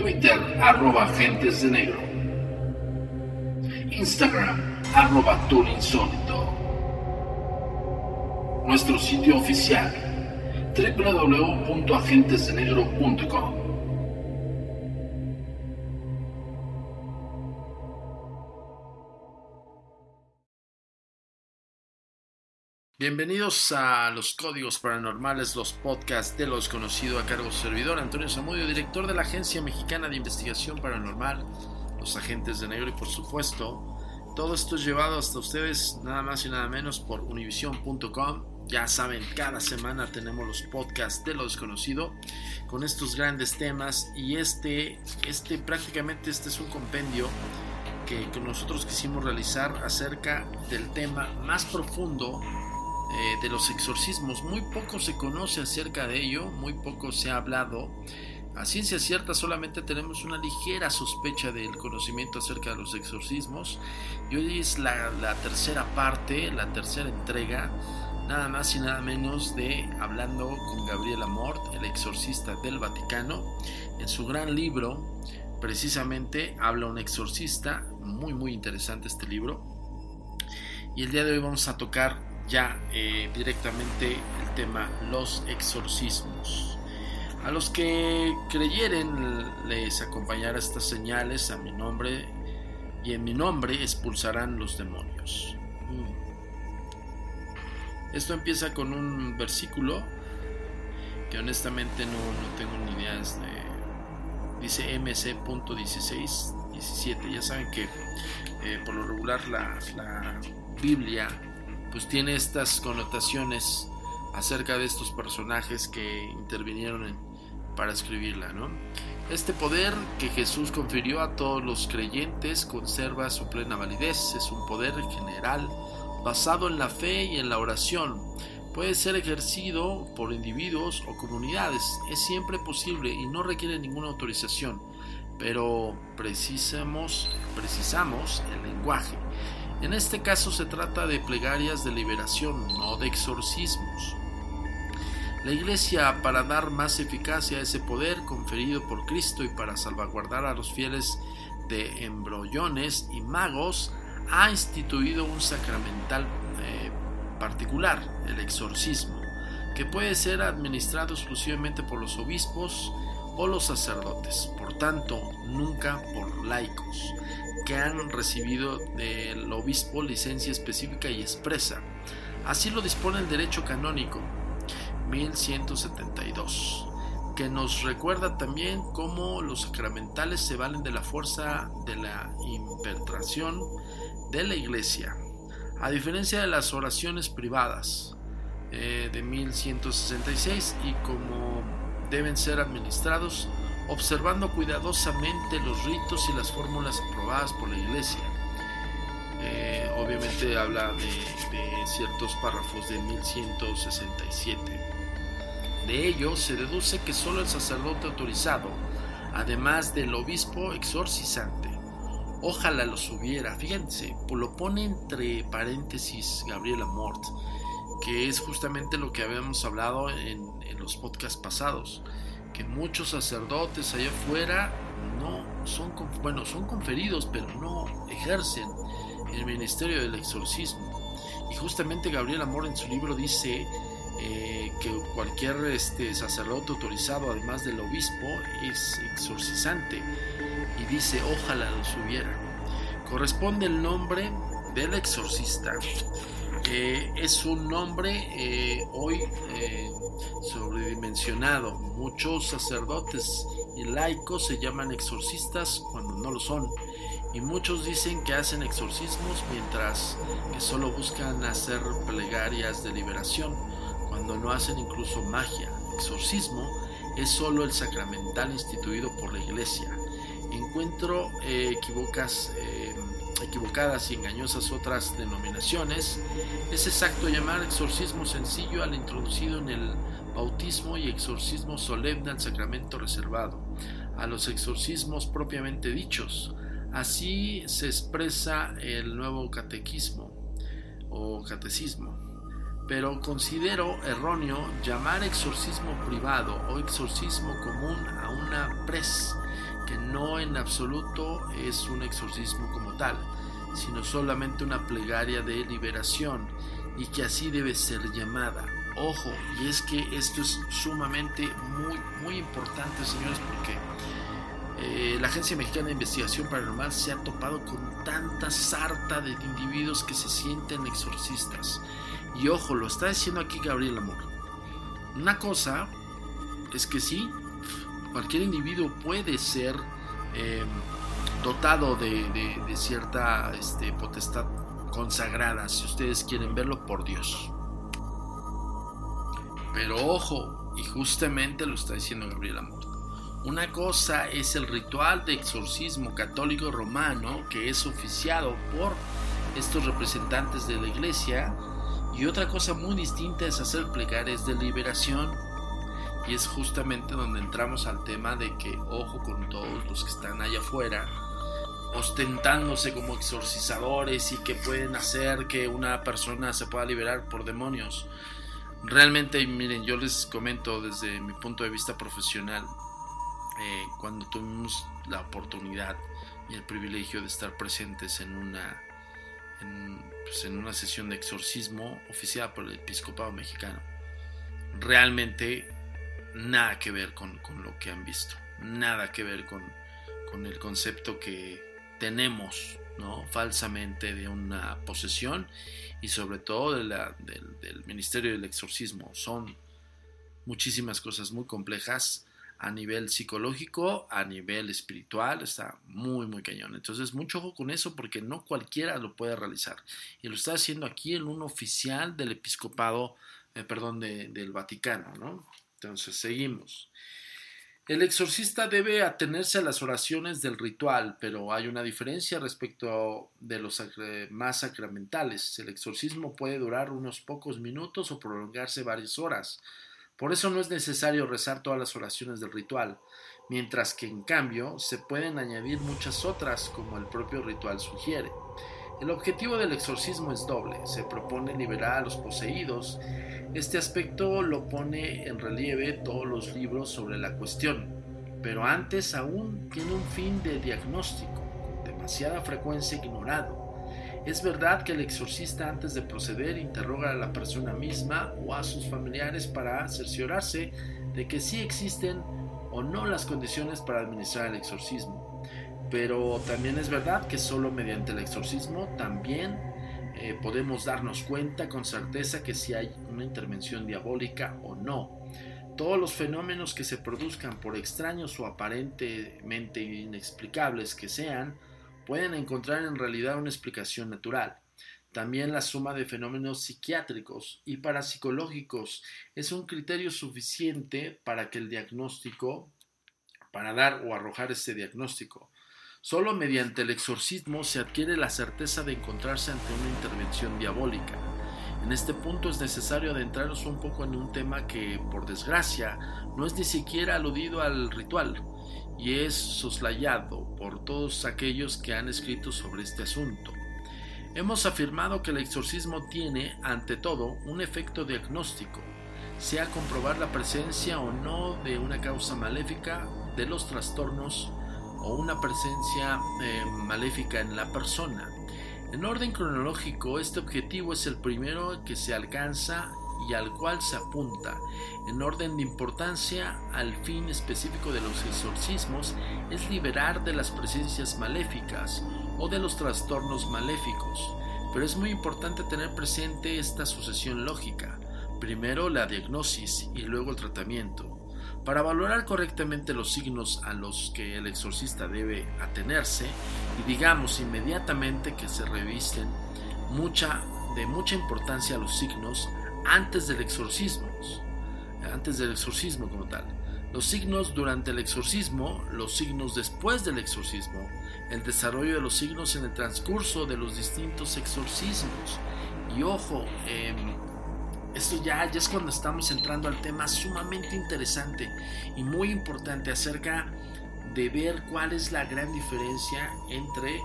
Twitter, arroba agentes de negro. Instagram, arroba insólito. Nuestro sitio oficial, www.agentesdenegro.com. Bienvenidos a los Códigos Paranormales, los podcasts de lo desconocido a cargo de su servidor Antonio Zamudio, director de la Agencia Mexicana de Investigación Paranormal, los Agentes de Negro y por supuesto, todo esto es llevado hasta ustedes nada más y nada menos por univision.com. Ya saben, cada semana tenemos los podcasts de lo desconocido con estos grandes temas y este, este prácticamente este es un compendio que nosotros quisimos realizar acerca del tema más profundo eh, de los exorcismos. Muy poco se conoce acerca de ello, muy poco se ha hablado. A ciencia cierta solamente tenemos una ligera sospecha del conocimiento acerca de los exorcismos. Y hoy es la, la tercera parte, la tercera entrega, nada más y nada menos de Hablando con Gabriel Amort, el exorcista del Vaticano. En su gran libro, precisamente, habla un exorcista, muy muy interesante este libro. Y el día de hoy vamos a tocar ya eh, directamente el tema los exorcismos. A los que creyeren les acompañará estas señales a mi nombre y en mi nombre expulsarán los demonios. Mm. Esto empieza con un versículo que honestamente no, no tengo ni idea. De, dice MC.16, 17. Ya saben que eh, por lo regular la, la Biblia pues tiene estas connotaciones acerca de estos personajes que intervinieron para escribirla, ¿no? Este poder que Jesús confirió a todos los creyentes conserva su plena validez, es un poder general basado en la fe y en la oración. Puede ser ejercido por individuos o comunidades, es siempre posible y no requiere ninguna autorización. pero precisamos, precisamos el lenguaje. En este caso se trata de plegarias de liberación, no de exorcismos. La Iglesia, para dar más eficacia a ese poder conferido por Cristo y para salvaguardar a los fieles de embrollones y magos, ha instituido un sacramental eh, particular, el exorcismo, que puede ser administrado exclusivamente por los obispos o los sacerdotes, por tanto, nunca por laicos, que han recibido del obispo licencia específica y expresa. Así lo dispone el derecho canónico 1172, que nos recuerda también cómo los sacramentales se valen de la fuerza de la impetración de la iglesia, a diferencia de las oraciones privadas eh, de 1166 y como deben ser administrados observando cuidadosamente los ritos y las fórmulas aprobadas por la iglesia. Eh, obviamente habla de, ciertos párrafos de 1167. De ello se deduce que solo el sacerdote autorizado, además del obispo exorcizante, ojalá los hubiera, fíjense, lo pone entre paréntesis Gabriela Mort, que es justamente lo que habíamos hablado en, los podcasts pasados, que muchos sacerdotes allá afuera no son, bueno, son conferidos, pero no ejercen el ministerio del exorcismo. Y justamente Gabriela Mort en su libro dice eh, que cualquier este, sacerdote autorizado, además del obispo, es exorcizante. Y dice, ojalá los hubiera. Corresponde el nombre del exorcista. es un nombre eh, hoy eh, sobredimensionado. Muchos sacerdotes y laicos se llaman exorcistas cuando no lo son. Y muchos dicen que hacen exorcismos mientras que solo buscan hacer plegarias de liberación cuando no hacen incluso magia. Exorcismo es solo el sacramental instituido por la iglesia. Encuentro eh, equivocas, eh, equivocadas y engañosas otras denominaciones. Es exacto llamar exorcismo sencillo al introducido en el bautismo y exorcismo solemne al sacramento reservado, a los exorcismos propiamente dichos. Así se expresa el nuevo catequismo o catecismo pero considero erróneo llamar exorcismo privado o exorcismo común a una pres, que no en absoluto es un exorcismo como tal, sino solamente una plegaria de liberación y que así debe ser llamada. Ojo, y es que esto es sumamente muy, muy importante, señores, porque eh, la Agencia Mexicana de Investigación Paranormal se ha topado con tanta sarta de individuos que se sienten exorcistas y ojo, lo está diciendo aquí Gabriel Amor. Una cosa es que sí, cualquier individuo puede ser em, dotado de, cierta este, potestad consagrada, si ustedes quieren verlo por Dios. Pero ojo, y justamente lo está diciendo Gabriel Amor. Una cosa es el ritual de exorcismo católico romano que es oficiado por estos representantes de la iglesia y otra cosa muy distinta es hacer plegarias de liberación. Y es justamente donde entramos al tema de que, ojo con todos los que están allá afuera, ostentándose como exorcizadores y que pueden hacer que una persona se pueda liberar por demonios. Realmente, miren, yo les comento desde mi punto de vista profesional, eh, cuando tuvimos la oportunidad y el privilegio de estar presentes en una pues, en, una sesión de exorcismo oficiada por el episcopado mexicano. Realmente nada que ver con, lo que han visto, nada que ver con, el concepto que tenemos ¿no? falsamente de una posesión y sobre todo de la, del ministerio del exorcismo. Son muchísimas cosas muy complejas a nivel psicológico, a nivel espiritual, está muy, muy cañón. Entonces, mucho ojo con eso porque no cualquiera lo puede realizar. Y lo está haciendo aquí en un oficial del episcopado, eh, perdón, del Vaticano, ¿no? Entonces, seguimos. El exorcista debe atenerse a las oraciones del ritual, pero hay una diferencia respecto de los más sacramentales. El exorcismo puede durar unos pocos minutos o prolongarse varias horas. Por eso no es necesario rezar todas las oraciones del ritual. mientras que en cambio se pueden añadir muchas otras como el propio ritual sugiere. El objetivo del exorcismo es doble, se propone liberar a los poseídos. Este aspecto lo pone en relieve todos los libros sobre la cuestión, pero antes aún tiene un fin de diagnóstico, con demasiada frecuencia ignorado. Es verdad que el exorcista antes de proceder interroga a la persona misma o a sus familiares para cerciorarse de que sí existen o no las condiciones para administrar el exorcismo. Pero también es verdad que solo mediante el exorcismo también eh, podemos darnos cuenta con certeza que si hay una intervención diabólica o no. Todos los fenómenos que se produzcan por extraños o aparentemente inexplicables que sean, pueden encontrar en realidad una explicación natural. También la suma de fenómenos psiquiátricos y parapsicológicos es un criterio suficiente para que el diagnóstico, para dar o arrojar este diagnóstico. Solo mediante el exorcismo se adquiere la certeza de encontrarse ante una intervención diabólica. En este punto es necesario adentrarnos un poco en un tema que, por desgracia, no es ni siquiera aludido al ritual y es soslayado por todos aquellos que han escrito sobre este asunto. Hemos afirmado que el exorcismo tiene, ante todo, un efecto diagnóstico, sea comprobar la presencia o no de una causa maléfica de los trastornos o una presencia eh, maléfica en la persona. En orden cronológico, este objetivo es el primero que se alcanza y al cual se apunta. En orden de importancia, al fin específico de los exorcismos es liberar de las presencias maléficas o de los trastornos maléficos. Pero es muy importante tener presente esta sucesión lógica. Primero la diagnosis y luego el tratamiento. Para valorar correctamente los signos a los que el exorcista debe atenerse, y digamos inmediatamente que se revisten mucha, de mucha importancia los signos antes del exorcismo, antes del exorcismo como tal. Los signos durante el exorcismo, los signos después del exorcismo, el desarrollo de los signos en el transcurso de los distintos exorcismos. Y ojo, em, esto ya, es cuando estamos entrando al tema sumamente interesante y muy importante acerca de ver cuál es la gran diferencia entre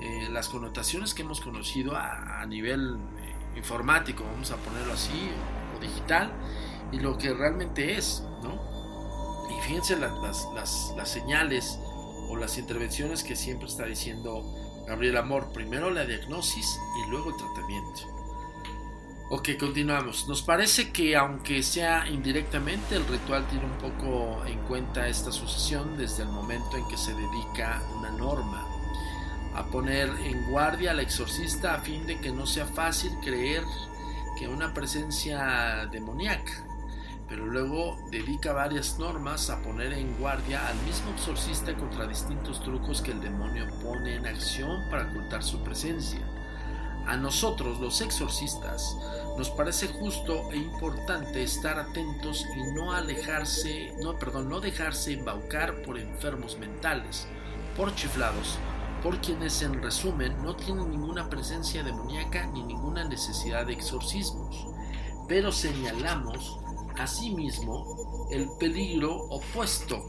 eh, las connotaciones que hemos conocido a, nivel eh, informático, vamos a ponerlo así, o digital, y lo que realmente es, ¿no? Y fíjense las, señales o las intervenciones que siempre está diciendo Gabriel Amor. Primero la diagnosis y luego el tratamiento. Ok, continuamos. Nos parece que aunque sea indirectamente, el ritual tiene un poco en cuenta esta sucesión desde el momento en que se dedica una norma a poner en guardia al exorcista a fin de que no sea fácil creer que una presencia demoníaca pero luego dedica varias normas a poner en guardia al mismo exorcista contra distintos trucos que el demonio pone en acción para ocultar su presencia. A nosotros, los exorcistas, nos parece justo e importante estar atentos y no alejarse, no, perdón, no dejarse embaucar por enfermos mentales, por chiflados, por quienes en resumen no tienen ninguna presencia demoníaca ni ninguna necesidad de exorcismos. Pero señalamos asimismo el peligro opuesto,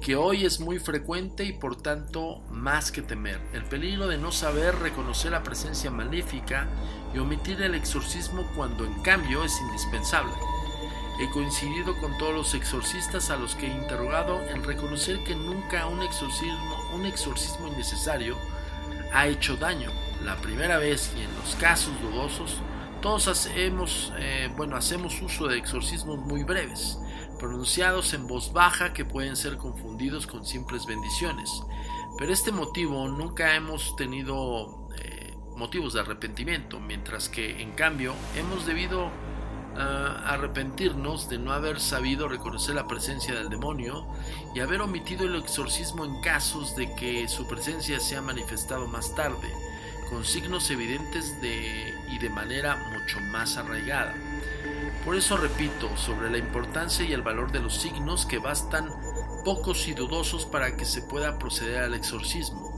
que hoy es muy frecuente y por tanto más que temer, el peligro de no saber reconocer la presencia maléfica y omitir el exorcismo cuando en cambio es indispensable. He coincidido con todos los exorcistas a los que he interrogado en reconocer que nunca un exorcismo, un exorcismo innecesario ha hecho daño. La primera vez y en los casos dudosos todos hacemos, eh, bueno, hacemos uso de exorcismos muy breves, pronunciados en voz baja que pueden ser confundidos con simples bendiciones. Pero este motivo nunca hemos tenido eh, motivos de arrepentimiento, mientras que en cambio hemos debido ah, arrepentirnos de no haber sabido reconocer la presencia del demonio y haber omitido el exorcismo en casos de que su presencia se ha manifestado más tarde con signos evidentes de, y de manera mucho más arraigada. Por eso repito sobre la importancia y el valor de los signos que bastan pocos y dudosos para que se pueda proceder al exorcismo.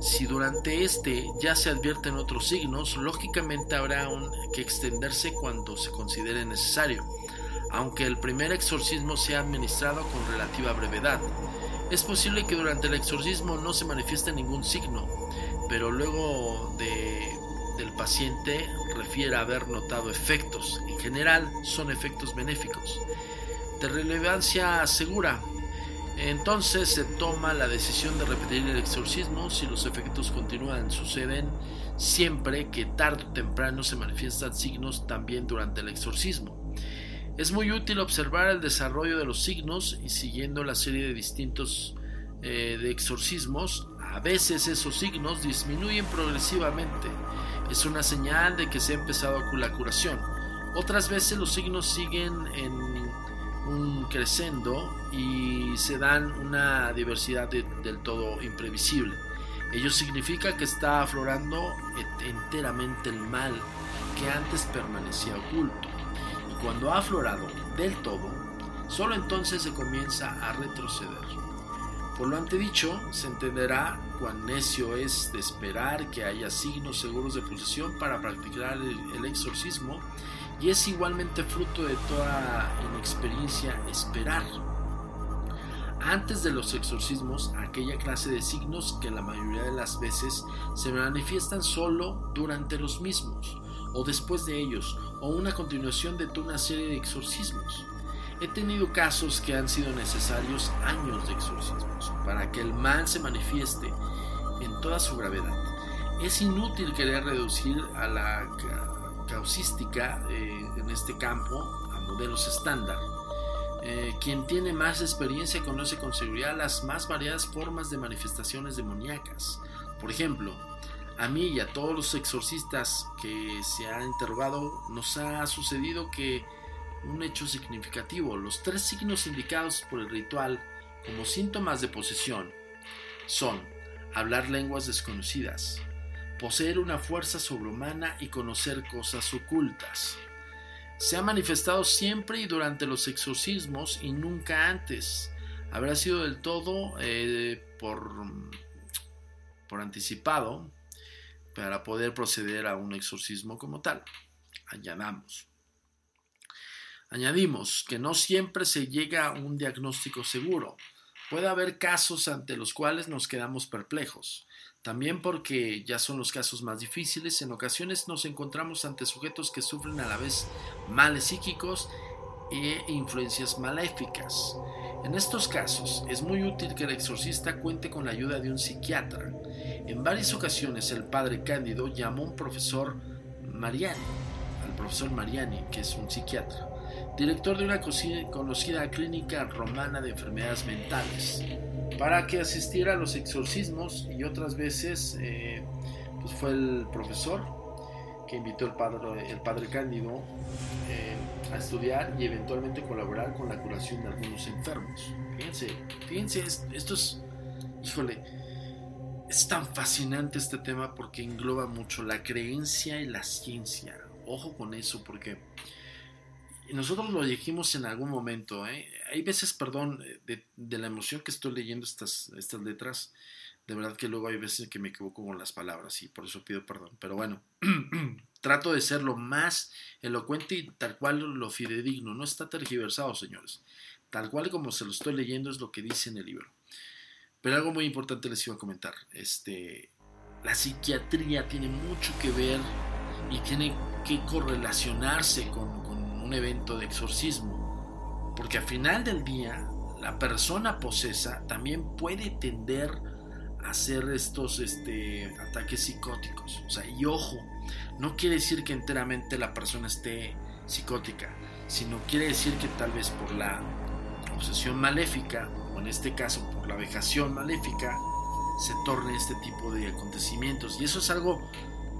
Si durante este ya se advierten otros signos, lógicamente habrá que extenderse cuando se considere necesario, aunque el primer exorcismo sea administrado con relativa brevedad. Es posible que durante el exorcismo no se manifieste ningún signo, pero luego de, paciente refiere haber notado efectos. En general son efectos benéficos. De relevancia segura, entonces se toma la decisión de repetir el exorcismo si los efectos continúan. Suceden siempre que tarde o temprano se manifiestan signos también durante el exorcismo. Es muy útil observar el desarrollo de los signos y siguiendo la serie de distintos eh, de exorcismos, a veces esos signos disminuyen progresivamente. Es una señal de que se ha empezado la curación. Otras veces los signos siguen en un crescendo y se dan una diversidad del todo imprevisible. Ello significa que está aflorando enteramente el mal que antes permanecía oculto. Y cuando ha aflorado del todo, solo entonces se comienza a retroceder. Por lo antedicho, se entenderá cuán necio es de esperar que haya signos seguros de posesión para practicar el exorcismo y es igualmente fruto de toda inexperiencia esperar. Antes de los exorcismos, aquella clase de signos que la mayoría de las veces se manifiestan solo durante los mismos, o después de ellos, o una continuación de toda una serie de exorcismos. He tenido casos que han sido necesarios años de exorcismos para que el mal se manifieste en toda su gravedad. Es inútil querer reducir a la causística eh, en este campo a modelos estándar. Eh, quien tiene más experiencia conoce con seguridad las más variadas formas de manifestaciones demoníacas. Por ejemplo, a mí y a todos los exorcistas que se han interrogado nos ha sucedido que un hecho significativo, los tres signos indicados por el ritual como síntomas de posesión son hablar lenguas desconocidas, poseer una fuerza sobrehumana y conocer cosas ocultas. Se ha manifestado siempre y durante los exorcismos y nunca antes. Habrá sido del todo eh, por, por anticipado para poder proceder a un exorcismo como tal. Añadamos. Añadimos que no siempre se llega a un diagnóstico seguro. Puede haber casos ante los cuales nos quedamos perplejos. También porque ya son los casos más difíciles, en ocasiones nos encontramos ante sujetos que sufren a la vez males psíquicos e influencias maléficas. En estos casos es muy útil que el exorcista cuente con la ayuda de un psiquiatra. En varias ocasiones el padre Cándido llamó a un profesor Mariani, al profesor Mariani, que es un psiquiatra, director de una conocida clínica romana de enfermedades mentales para que asistiera a los exorcismos y otras veces eh, pues fue el profesor que invitó el padre, el padre Cándido eh, a estudiar y eventualmente colaborar con la curación de algunos enfermos. Fíjense, fíjense, esto es, híjole, es tan fascinante este tema porque engloba mucho la creencia y la ciencia. Ojo con eso porque nosotros lo dijimos en algún momento. ¿eh? Hay veces, perdón, de, la emoción que estoy leyendo estas, estas letras, de verdad que luego hay veces que me equivoco con las palabras y por eso pido perdón. Pero bueno, trato de ser lo más elocuente y tal cual lo fidedigno. No está tergiversado, señores. Tal cual como se lo estoy leyendo es lo que dice en el libro. Pero algo muy importante les iba a comentar. Este, la psiquiatría tiene mucho que ver y tiene que correlacionarse con, un evento de exorcismo, porque al final del día la persona posesa también puede tender a hacer estos este, ataques psicóticos. O sea, y ojo, no quiere decir que enteramente la persona esté psicótica, sino quiere decir que tal vez por la obsesión maléfica, o en este caso por la vejación maléfica, se torne este tipo de acontecimientos. Y eso es algo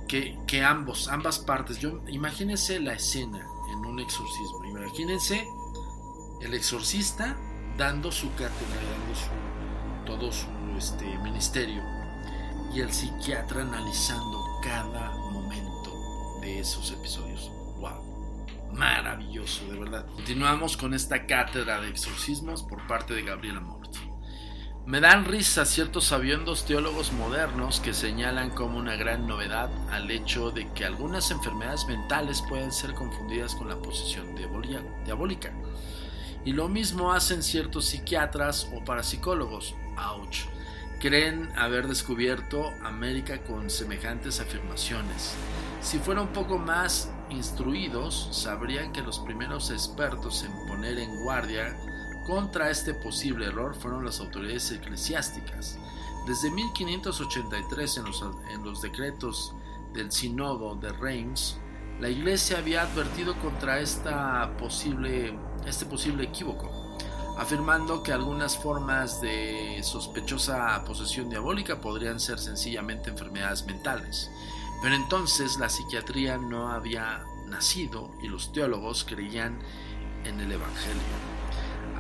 que, que ambos, ambas partes, yo imagínense la escena, en exorcismo. Imagínense el exorcista dando su cátedra, dando su, todo su este, ministerio y el psiquiatra analizando cada momento de esos episodios. ¡Wow! Maravilloso, de verdad. Continuamos con esta cátedra de exorcismos por parte de Gabriela Mort. Me dan risa ciertos sabiendos teólogos modernos que señalan como una gran novedad al hecho de que algunas enfermedades mentales pueden ser confundidas con la posesión diabólica. Y lo mismo hacen ciertos psiquiatras o parapsicólogos. Ouch. Creen haber descubierto América con semejantes afirmaciones. Si fuera un poco más instruidos, sabrían que los primeros expertos en poner en guardia contra este posible error fueron las autoridades eclesiásticas. Desde 1583 en los, en los decretos del Sínodo de Reims, la Iglesia había advertido contra esta posible, este posible equívoco, afirmando que algunas formas de sospechosa posesión diabólica podrían ser sencillamente enfermedades mentales. Pero entonces la psiquiatría no había nacido y los teólogos creían en el Evangelio.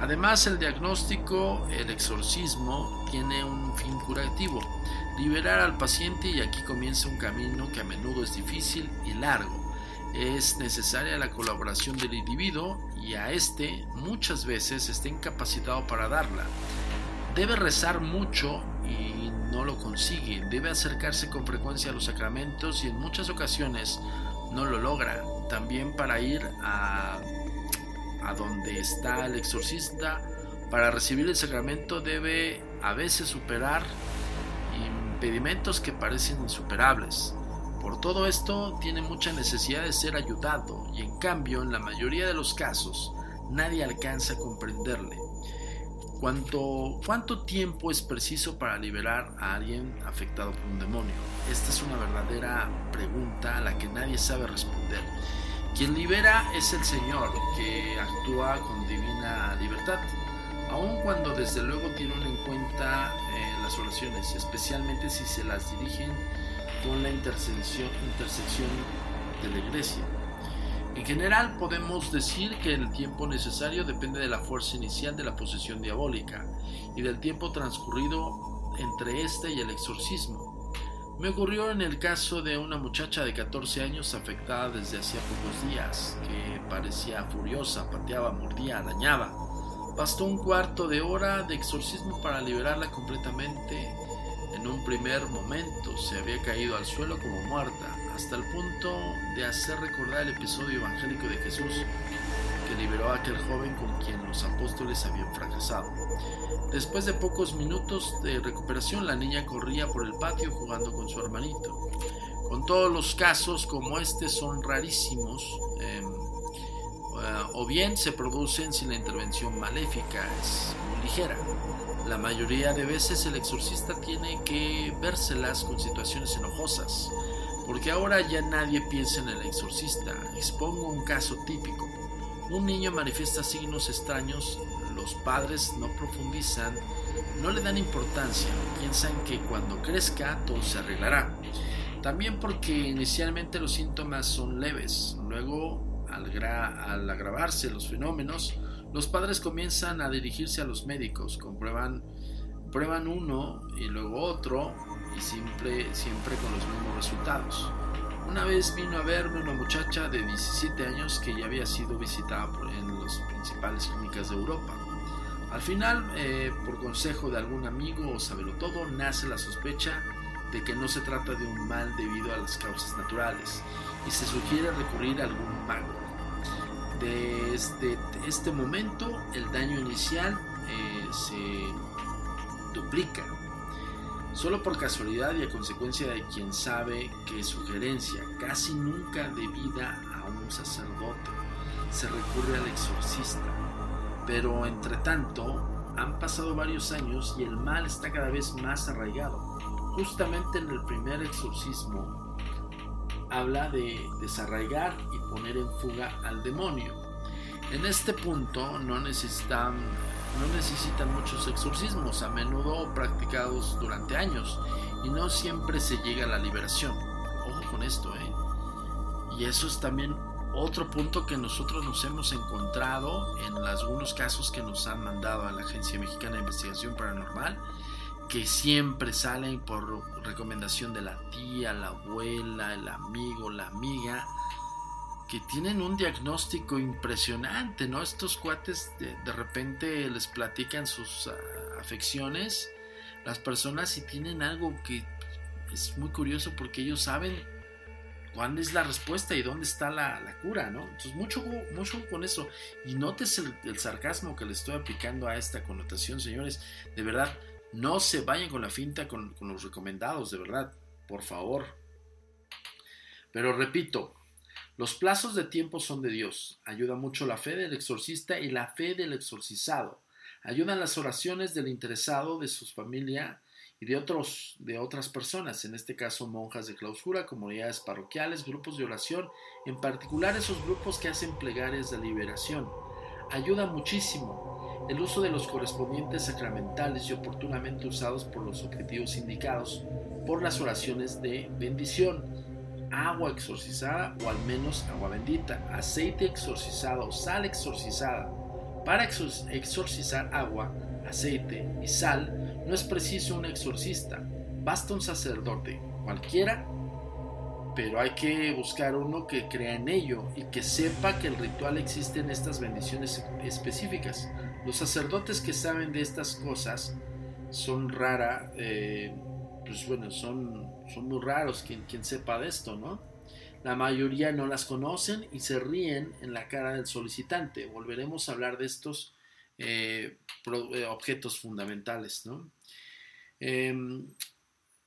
Además, el diagnóstico, el exorcismo, tiene un fin curativo, liberar al paciente y aquí comienza un camino que a menudo es difícil y largo. Es necesaria la colaboración del individuo y a este muchas veces está incapacitado para darla. Debe rezar mucho y no lo consigue, debe acercarse con frecuencia a los sacramentos y en muchas ocasiones no lo logra. También para ir a, a donde está el exorcista, para recibir el sacramento debe a veces superar impedimentos que parecen insuperables. Por todo esto tiene mucha necesidad de ser ayudado y en cambio en la mayoría de los casos nadie alcanza a comprenderle. ¿Cuánto, ¿Cuánto tiempo es preciso para liberar a alguien afectado por un demonio? Esta es una verdadera pregunta a la que nadie sabe responder. Quien libera es el Señor, que actúa con divina libertad, aun cuando desde luego tienen en cuenta eh, las oraciones, especialmente si se las dirigen con la intersección, intersección de la iglesia. En general podemos decir que el tiempo necesario depende de la fuerza inicial de la posesión diabólica y del tiempo transcurrido entre este y el exorcismo. Me ocurrió en el caso de una muchacha de 14 años afectada desde hacía pocos días, que parecía furiosa, pateaba, mordía, arañaba. Bastó un cuarto de hora de exorcismo para liberarla completamente. En un primer momento se había caído al suelo como muerta, hasta el punto de hacer recordar el episodio evangélico de Jesús que liberó a aquel joven con quien los apóstoles habían fracasado. Después de pocos minutos de recuperación, la niña corría por el patio jugando con su hermanito. Con todos los casos como este son rarísimos, eh, o bien se producen sin la intervención maléfica, es muy ligera. La mayoría de veces el exorcista tiene que vérselas con situaciones enojosas, porque ahora ya nadie piensa en el exorcista. Expongo un caso típico. Un niño manifiesta signos extraños, los padres no profundizan, no le dan importancia, piensan que cuando crezca todo se arreglará. También porque inicialmente los síntomas son leves, luego al, al agravarse los fenómenos, los padres comienzan a dirigirse a los médicos, comprueban prueban uno y luego otro y siempre, siempre con los mismos resultados. Una vez vino a verme una muchacha de 17 años que ya había sido visitada en las principales clínicas de Europa. Al final, eh, por consejo de algún amigo o saberlo todo, nace la sospecha de que no se trata de un mal debido a las causas naturales y se sugiere recurrir a algún mago. Desde este momento, el daño inicial eh, se duplica Solo por casualidad y a consecuencia de quien sabe que sugerencia casi nunca debida a un sacerdote, se recurre al exorcista. Pero entre tanto, han pasado varios años y el mal está cada vez más arraigado. Justamente en el primer exorcismo habla de desarraigar y poner en fuga al demonio. En este punto no necesitan no necesitan muchos exorcismos, a menudo practicados durante años, y no siempre se llega a la liberación. Ojo con esto, ¿eh? Y eso es también otro punto que nosotros nos hemos encontrado en algunos casos que nos han mandado a la Agencia Mexicana de Investigación Paranormal, que siempre salen por recomendación de la tía, la abuela, el amigo, la amiga, que tienen un diagnóstico impresionante, ¿no? Estos cuates de, repente les platican sus ah, afecciones, las personas y tienen algo que es muy curioso porque ellos saben ¿cuál es la respuesta y dónde está la, cura? ¿no? Entonces, mucho, mucho con eso. Y notes el, sarcasmo que le estoy aplicando a esta connotación, señores. De verdad, no se vayan con la finta con, con los recomendados, de verdad. Por favor. Pero repito, los plazos de tiempo son de Dios. Ayuda mucho la fe del exorcista y la fe del exorcizado. Ayudan las oraciones del interesado, de su familia y de, otros, de otras personas, en este caso monjas de clausura, comunidades parroquiales, grupos de oración, en particular esos grupos que hacen plegarias de liberación. Ayuda muchísimo el uso de los correspondientes sacramentales y oportunamente usados por los objetivos indicados por las oraciones de bendición agua exorcizada o al menos agua bendita, aceite exorcizado, sal exorcizada. Para exorcizar agua, aceite y sal no es preciso un exorcista, basta un sacerdote, cualquiera, pero hay que buscar uno que crea en ello y que sepa que el ritual existe en estas bendiciones específicas. Los sacerdotes que saben de estas cosas son rara, eh, pues bueno, son son muy raros quien, quien sepa de esto, ¿no? La mayoría no las conocen y se ríen en la cara del solicitante. Volveremos a hablar de estos eh, eh, objetos fundamentales, ¿no? Em,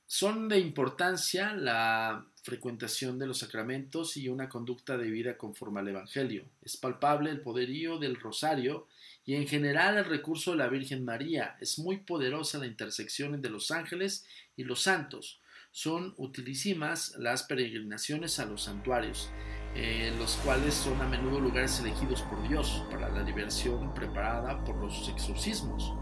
son de importancia la frecuentación de los sacramentos y una conducta de vida conforme al Evangelio. Es palpable el poderío del rosario y en general el recurso de la Virgen María. Es muy poderosa la intersección de los ángeles y los santos son utilísimas las peregrinaciones a los santuarios, eh, los cuales son a menudo lugares elegidos por Dios para la liberación preparada por los exorcismos.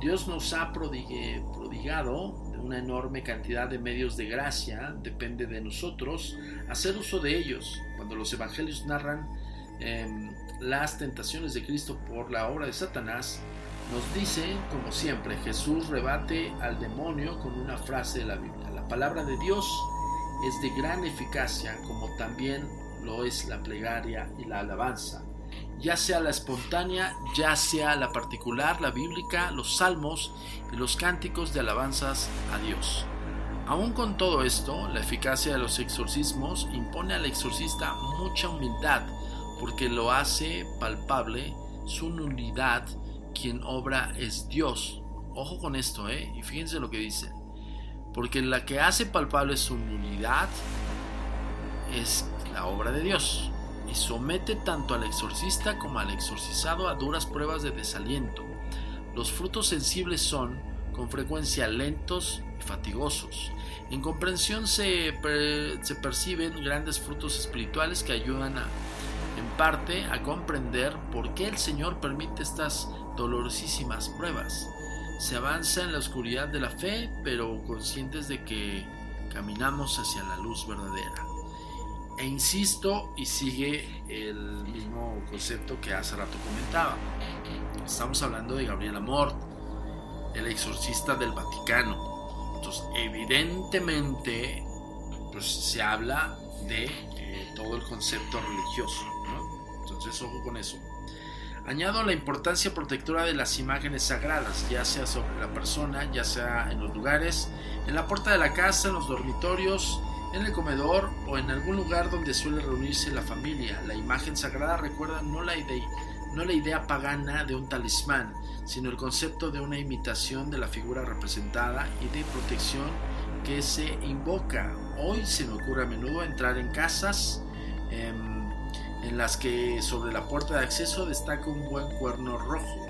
Dios nos ha prodigado una enorme cantidad de medios de gracia, depende de nosotros hacer uso de ellos. Cuando los evangelios narran em, las tentaciones de Cristo por la obra de Satanás, nos dice, como siempre, Jesús rebate al demonio con una frase de la Biblia palabra de Dios es de gran eficacia, como también lo es la plegaria y la alabanza, ya sea la espontánea, ya sea la particular, la bíblica, los salmos y los cánticos de alabanzas a Dios. Aún con todo esto, la eficacia de los exorcismos impone al exorcista mucha humildad, porque lo hace palpable su nulidad, quien obra es Dios. Ojo con esto, ¿eh? Y fíjense lo que dice porque la que hace palpable su nulidad es la obra de Dios y somete tanto al exorcista como al exorcizado a duras pruebas de desaliento. Los frutos sensibles son, con frecuencia, lentos y fatigosos. En comprensión se, perciben grandes frutos espirituales que ayudan en parte a comprender por qué el Señor permite estas dolorosísimas pruebas. Se avanza en la oscuridad de la fe, pero conscientes de que caminamos hacia la luz verdadera. E insisto, y sigue el mismo concepto que hace rato comentaba. Estamos hablando de Gabriel Amor, el exorcista del Vaticano. Entonces, evidentemente, pues se habla de eh, todo el concepto religioso. Entonces, ojo con eso. Añado la importancia protectora de las imágenes sagradas, ya sea sobre la persona, ya sea en los lugares, en la puerta de la casa, en los dormitorios, en el comedor o en algún lugar donde suele reunirse la familia. La imagen sagrada recuerda no la idea, no la idea pagana de un talismán, sino el concepto de una imitación de la figura representada y de protección que se invoca. Hoy se me ocurre a menudo entrar en casas, em, en las que sobre la puerta de acceso destaca un buen cuerno rojo.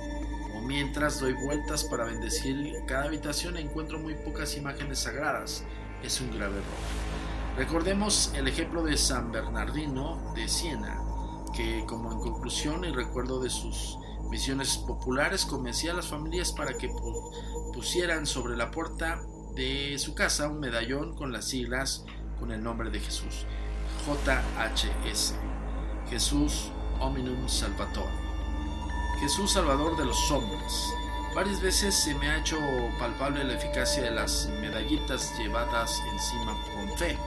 O mientras doy vueltas para bendecir cada habitación encuentro muy pocas imágenes sagradas. Es un grave error. Recordemos el ejemplo de San Bernardino de Siena, que como en conclusión y recuerdo de sus misiones populares convencía a las familias para que pusieran sobre la puerta de su casa un medallón con las siglas con el nombre de Jesús, JHS. Jesús Hominum Salvatore. Jesús Salvador de los hombres. Varias veces se me ha hecho palpable la eficacia de las medallitas llevadas encima con fe.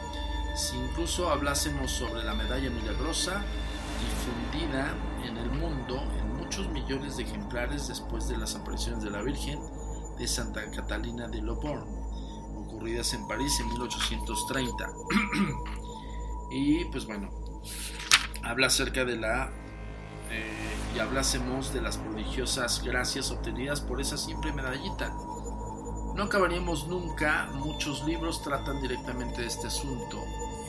Si incluso hablásemos sobre la medalla milagrosa, difundida en el mundo en muchos millones de ejemplares después de las apariciones de la Virgen de Santa Catalina de Loborn, ocurridas en París en 1830. Y pues bueno, habla acerca de la... Eh, y hablásemos de las prodigiosas gracias obtenidas por esa simple medallita. No acabaríamos nunca, muchos libros tratan directamente de este asunto.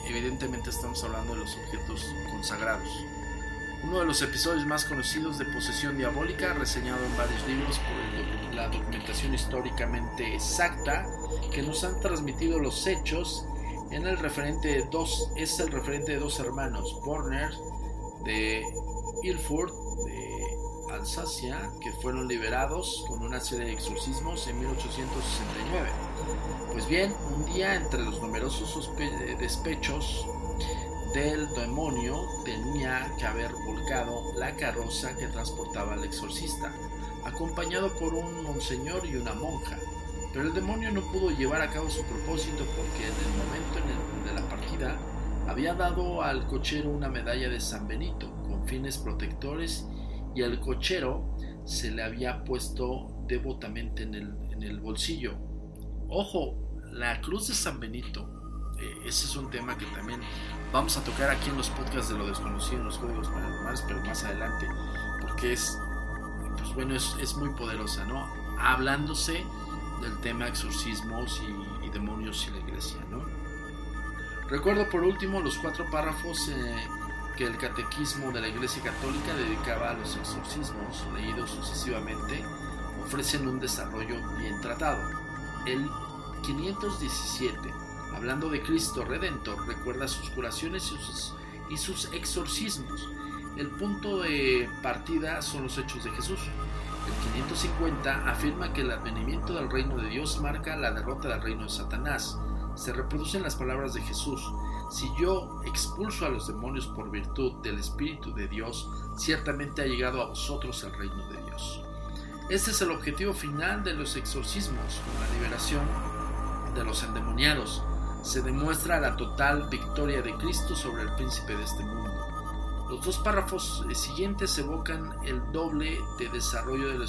Evidentemente estamos hablando de los objetos consagrados. Uno de los episodios más conocidos de posesión diabólica, reseñado en varios libros por la documentación históricamente exacta que nos han transmitido los hechos en el referente dos, es el referente de dos hermanos, Borner de Ilford, de Alsacia, que fueron liberados con una serie de exorcismos en 1869. Pues bien, un día entre los numerosos despechos del demonio tenía que haber volcado la carroza que transportaba al exorcista, acompañado por un monseñor y una monja. Pero el demonio no pudo llevar a cabo su propósito porque en el momento de la partida había dado al cochero una medalla de San Benito con fines protectores y al cochero se le había puesto devotamente en el, en el bolsillo. Ojo, la cruz de San Benito, eh, ese es un tema que también vamos a tocar aquí en los podcasts de lo desconocido, en los códigos paranormales, pero más adelante, porque es, pues bueno, es, es muy poderosa, ¿no? Hablándose del tema exorcismos y, demonios y la iglesia, ¿no? Recuerdo por último los cuatro párrafos eh, que el catequismo de la Iglesia Católica dedicaba a los exorcismos, leídos sucesivamente, ofrecen un desarrollo bien tratado. El 517, hablando de Cristo Redentor, recuerda sus curaciones y sus, y sus exorcismos. El punto de partida son los hechos de Jesús. El 550 afirma que el advenimiento del reino de Dios marca la derrota del reino de Satanás. Se reproducen las palabras de Jesús. Si yo expulso a los demonios por virtud del Espíritu de Dios, ciertamente ha llegado a vosotros el reino de Dios. Este es el objetivo final de los exorcismos, con la liberación de los endemoniados. Se demuestra la total victoria de Cristo sobre el príncipe de este mundo. Los dos párrafos siguientes evocan el doble de desarrollo de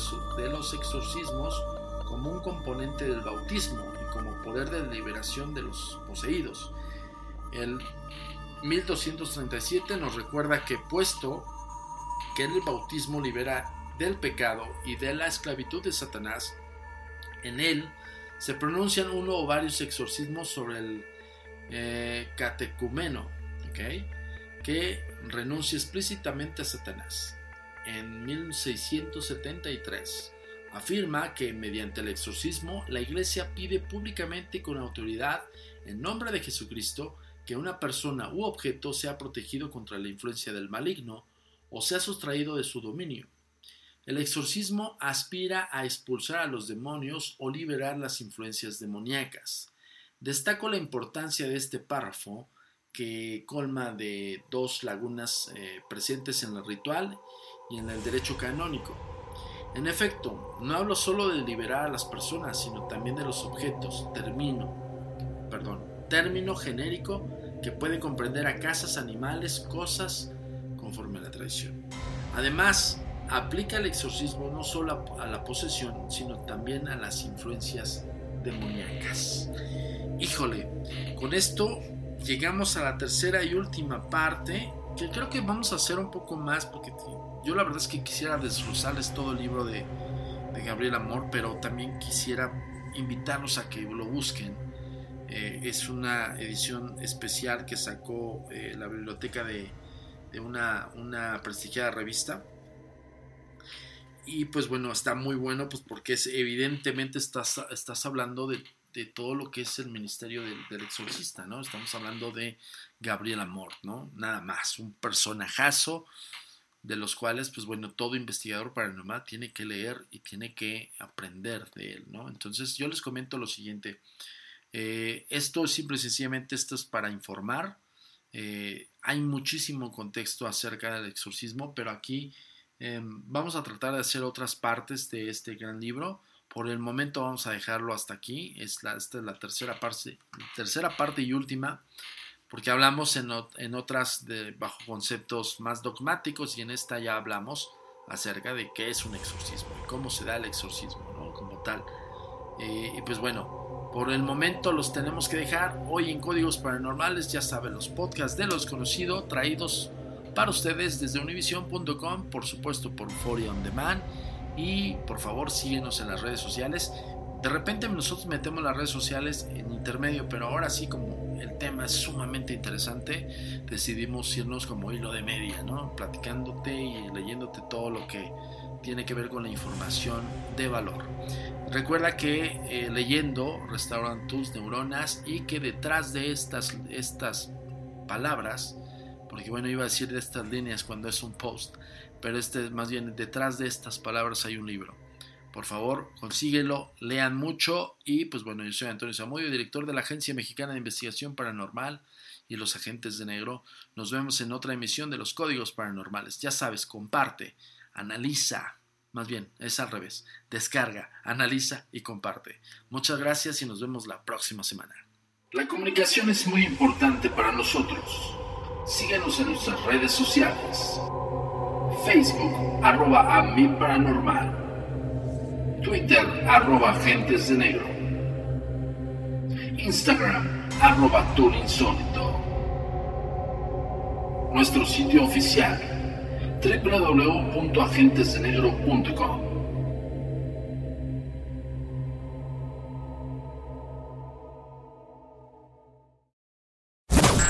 los, exorcismos como un componente del bautismo y como poder de liberación de los poseídos. El 1237 nos recuerda que puesto que el bautismo libera del pecado y de la esclavitud de Satanás, en él se pronuncian uno o varios exorcismos sobre el eh, catecumeno, que renuncia explícitamente a Satanás. En 1673 afirma que mediante el exorcismo la Iglesia pide públicamente y con autoridad en nombre de Jesucristo que una persona u objeto sea protegido contra la influencia del maligno o sea sustraído de su dominio. El exorcismo aspira a expulsar a los demonios o liberar las influencias demoníacas. Destaco la importancia de este párrafo que colma de dos lagunas eh, presentes en el ritual y en el derecho canónico. En efecto, no hablo solo de liberar a las personas, sino también de los objetos, término, perdón, término genérico que puede comprender a casas, animales, cosas, conforme a la tradición. Además, aplica el exorcismo no solo a la posesión, sino también a las influencias demoníacas. Híjole, con esto llegamos a la tercera y última parte, que creo que vamos a hacer un poco más, porque yo la verdad es que quisiera desglosarles todo el libro de, Gabriel Amor, pero también quisiera invitarlos a que lo busquen. Eh, es una edición especial que sacó eh, la biblioteca de, una, una, prestigiada revista. Y pues bueno, está muy bueno, pues porque es, evidentemente estás, estás hablando de de todo lo que es el ministerio del, exorcista, ¿no? Estamos hablando de Gabriel Amor, ¿no? Nada más, un personajazo de los cuales, pues bueno, todo investigador paranormal tiene que leer y tiene que aprender de él, ¿no? Entonces yo les comento lo siguiente, eh, esto simple y sencillamente esto es para informar, eh, hay muchísimo contexto acerca del exorcismo, pero aquí em, vamos a tratar de hacer otras partes de este gran libro, por el momento vamos a dejarlo hasta aquí. Es la, esta es la tercera parte, tercera parte y última, porque hablamos en, otras bajo conceptos más dogmáticos y en esta ya hablamos acerca de qué es un exorcismo y cómo se da el exorcismo, ¿no? Como tal. Eh, y pues bueno, Por el momento los tenemos que dejar hoy en Códigos Paranormales, ya saben, los podcasts de los conocidos traídos para ustedes desde univision.com, por supuesto por Euphoria On Demand y por favor síguenos en las redes sociales. De repente nosotros metemos las redes sociales en intermedio, pero ahora sí como el tema es sumamente interesante, decidimos irnos como hilo de media, ¿no? Platicándote y leyéndote todo lo que tiene que ver con la información de valor. Recuerda que eh, leyendo restauran tus neuronas y que detrás de estas, estas palabras, porque bueno, iba a decir de estas líneas cuando es un post, pero este más bien detrás de estas palabras hay un libro. Por favor, consíguelo, lean mucho y pues bueno, yo soy Antonio Zamudio, director de la Agencia Mexicana de Investigación Paranormal y los Agentes de Negro. Nos vemos en otra emisión de los Códigos Paranormales. Ya sabes, comparte, analiza, más bien, es al revés, descarga, analiza y comparte. Muchas gracias y nos vemos la próxima semana. La comunicación es muy importante para nosotros. Síguenos en nuestras redes sociales. Facebook, arroba a mi paranormal. Twitter, arroba agentes de negro. Instagram, arroba insólito. Nuestro sitio oficial, www.agentesdenegro.com.